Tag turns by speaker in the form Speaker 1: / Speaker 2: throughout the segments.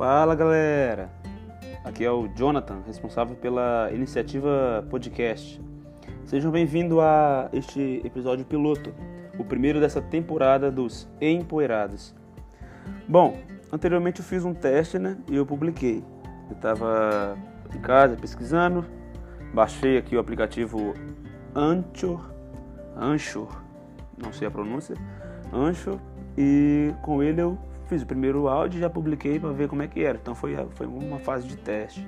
Speaker 1: Fala galera! Aqui é o Jonathan, responsável pela iniciativa podcast. Sejam bem-vindos a este episódio piloto, o primeiro dessa temporada dos Empoeirados. Bom, anteriormente eu fiz um teste né, e eu publiquei. Eu estava em casa pesquisando, baixei aqui o aplicativo Anchor, Anchor, não sei a pronúncia, Anchor, e com ele eu fiz o primeiro áudio e já publiquei para ver como é que era. Então foi, foi uma fase de teste.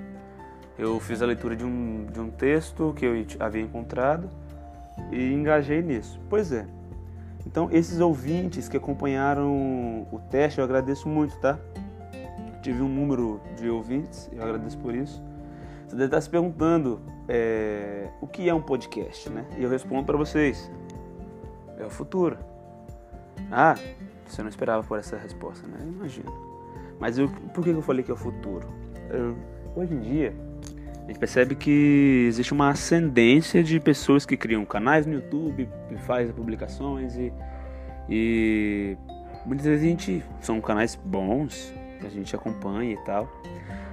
Speaker 1: Eu fiz a leitura de um, de um texto que eu havia encontrado e engajei nisso. Pois é. Então, esses ouvintes que acompanharam o teste, eu agradeço muito, tá? Tive um número de ouvintes, eu agradeço por isso. Você deve estar se perguntando é, o que é um podcast, né? E eu respondo para vocês: é o futuro. Ah, você não esperava por essa resposta, né? Imagino. Mas eu, por que eu falei que é o futuro? Eu, hoje em dia, a gente percebe que existe uma ascendência de pessoas que criam canais no YouTube, fazem publicações e, e muitas vezes a gente são canais bons, que a gente acompanha e tal.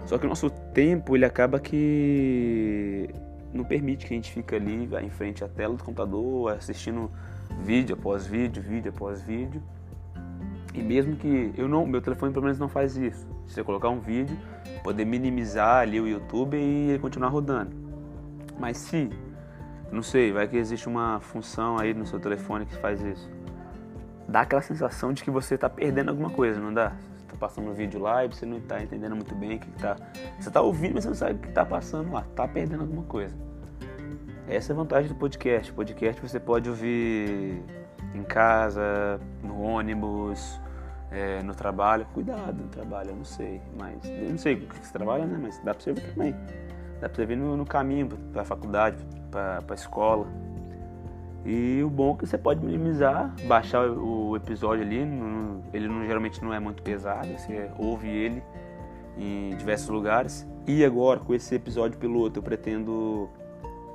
Speaker 1: Só que o nosso tempo ele acaba que não permite que a gente fique ali em frente à tela do computador assistindo vídeo após vídeo, vídeo após vídeo. E mesmo que eu não, meu telefone pelo menos não faz isso. Se você colocar um vídeo, poder minimizar ali o YouTube e ele continuar rodando. Mas se, não sei, vai que existe uma função aí no seu telefone que faz isso. Dá aquela sensação de que você está perdendo alguma coisa, não dá? Você está passando um vídeo lá e você não está entendendo muito bem o que está. Você está ouvindo, mas você não sabe o que está passando lá. Está perdendo alguma coisa. Essa é a vantagem do podcast. Podcast você pode ouvir em casa, no ônibus, é, no trabalho. Cuidado no trabalho, eu não sei. Mas eu não sei o que você trabalha, né? Mas dá pra você ver também. Dá pra você ver no, no caminho pra faculdade, pra, pra escola. E o bom é que você pode minimizar, baixar o episódio ali. Ele não, geralmente não é muito pesado, você ouve ele em diversos lugares. E agora, com esse episódio piloto, eu pretendo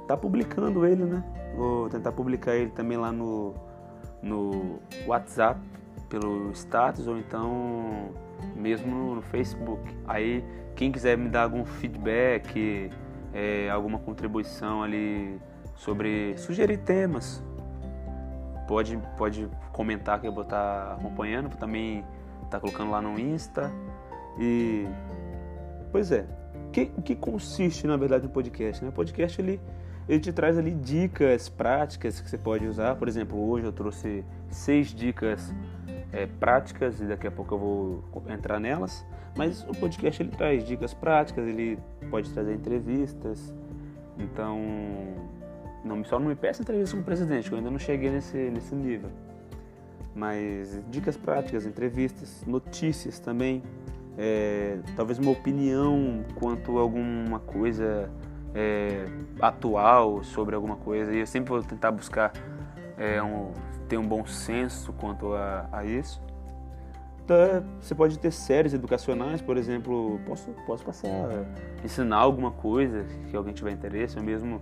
Speaker 1: estar tá publicando ele, né? Vou tentar publicar ele também lá no, no WhatsApp, pelo status ou então mesmo no Facebook. Aí quem quiser me dar algum feedback, é, alguma contribuição ali sobre sugerir temas, pode, pode comentar que eu vou estar acompanhando, vou também estar colocando lá no Insta. E pois é, o que, que consiste na verdade no podcast? Né? O podcast ele ele te traz ali dicas práticas que você pode usar. Por exemplo, hoje eu trouxe seis dicas é, práticas e daqui a pouco eu vou entrar nelas. Mas o podcast ele traz dicas práticas, ele pode trazer entrevistas. Então, não, só não me peça entrevista com o presidente, que eu ainda não cheguei nesse, nesse nível. Mas dicas práticas, entrevistas, notícias também. É, talvez uma opinião quanto a alguma coisa é, atual sobre alguma coisa e eu sempre vou tentar buscar é, um, ter um bom senso quanto a, a isso. Então, você pode ter séries educacionais, por exemplo, posso, posso passar, ensinar alguma coisa que alguém tiver interesse. Eu mesmo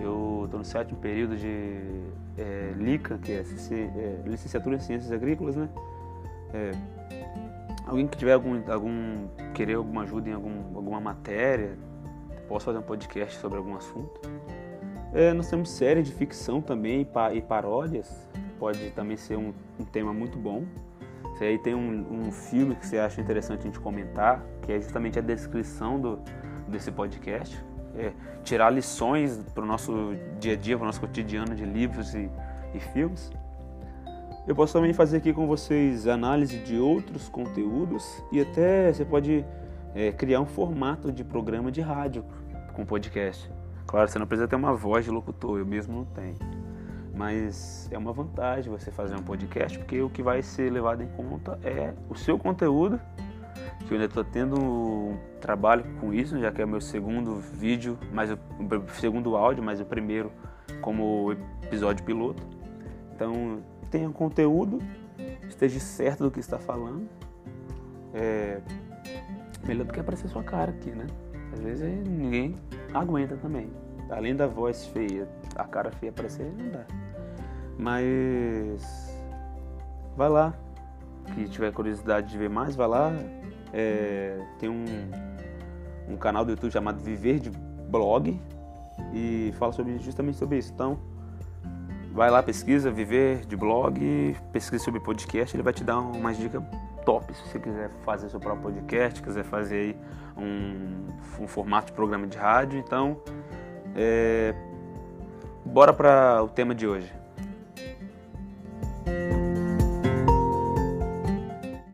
Speaker 1: eu estou no sétimo período de é, LICA, que é, é, Licenciatura em Ciências Agrícolas, né? É, alguém que tiver algum, algum querer alguma ajuda em algum, alguma matéria, posso fazer um podcast sobre algum assunto. É, nós temos série de ficção também e paródias, pode também ser um, um tema muito bom. Se aí tem um, um, filme que você acha interessante a gente comentar, que é justamente a descrição do, desse podcast, é, tirar lições para o nosso dia a dia, para o nosso cotidiano de livros e, e filmes. Eu posso também fazer aqui com vocês análise de outros conteúdos e até você pode é, criar um formato de programa de rádio com podcast. Claro, você não precisa ter uma voz de locutor, eu mesmo não tenho. Mas é uma vantagem você fazer um podcast, porque o que vai ser levado em conta é o seu conteúdo, que eu ainda estou tendo um trabalho com isso, já que é o meu segundo vídeo, mas o segundo áudio, mas o primeiro como episódio piloto. Então tenha conteúdo, esteja certo do que está falando. É, melhor do que aparecer sua cara aqui, né? Às vezes ninguém aguenta também. Além da voz feia, a cara feia aparecer, não dá. Mas vai lá. Que tiver curiosidade de ver mais, vai lá. é, tem um, um canal do YouTube chamado Viver de Blog e fala sobre, justamente sobre isso. Então, vai lá, pesquisa Viver de Blog, pesquisa sobre podcast, ele vai te dar umas dicas top se você quiser fazer seu próprio podcast, quiser fazer aí um, um formato de programa de rádio. Então, é, bora para o tema de hoje.